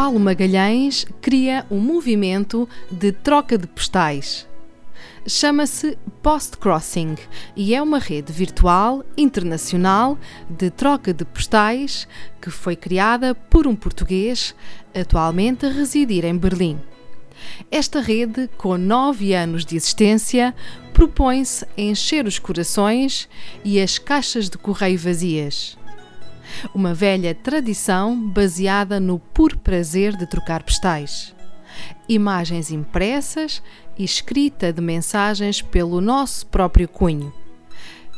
Paulo Magalhães cria um movimento de troca de postais. Chama-se Post Crossing e é uma rede virtual internacional de troca de postais que foi criada por um português atualmente a residir em Berlim. Esta rede, com nove anos de existência, propõe-se encher os corações e as caixas de correio vazias uma velha tradição baseada no puro prazer de trocar postais. Imagens impressas e escrita de mensagens pelo nosso próprio cunho.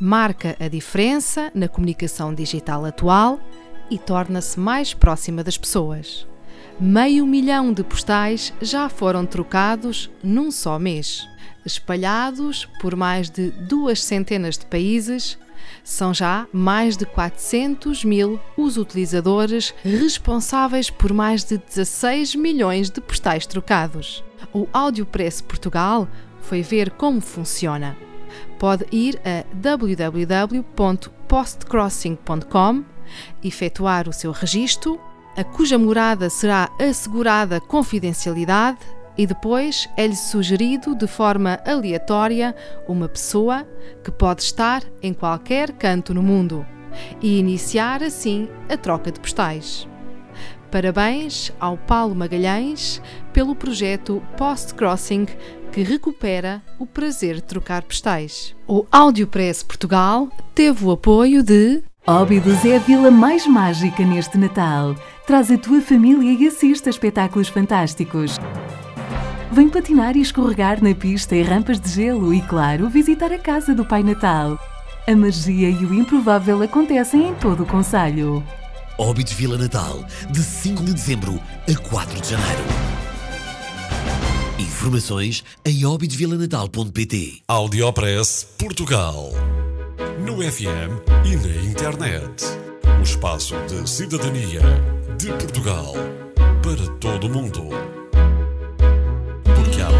Marca a diferença na comunicação digital atual e torna-se mais próxima das pessoas. Meio milhão de postais já foram trocados num só mês. Espalhados por mais de duas centenas de países, são já mais de 400 mil os utilizadores responsáveis por mais de 16 milhões de postais trocados. O Audiopress Portugal foi ver como funciona. Pode ir a www.postcrossing.com, efetuar o seu registro, a cuja morada será assegurada confidencialidade e depois é-lhe sugerido de forma aleatória uma pessoa que pode estar em qualquer canto no mundo e iniciar assim a troca de postais. Parabéns ao Paulo Magalhães pelo projeto Post Crossing que recupera o prazer de trocar postais. O Audiopress Portugal teve o apoio de Óbidos é a vila mais mágica neste Natal. Traz a tua família e assista a espetáculos fantásticos. Vem patinar e escorregar na pista e rampas de gelo e, claro, visitar a casa do Pai Natal. A magia e o improvável acontecem em todo o Conselho. Óbidos Vila Natal, de 5 de dezembro a 4 de janeiro. Informações em obidosvilanatal.pt Audiopress Portugal. No FM e na internet. O espaço de cidadania de Portugal para todo o mundo.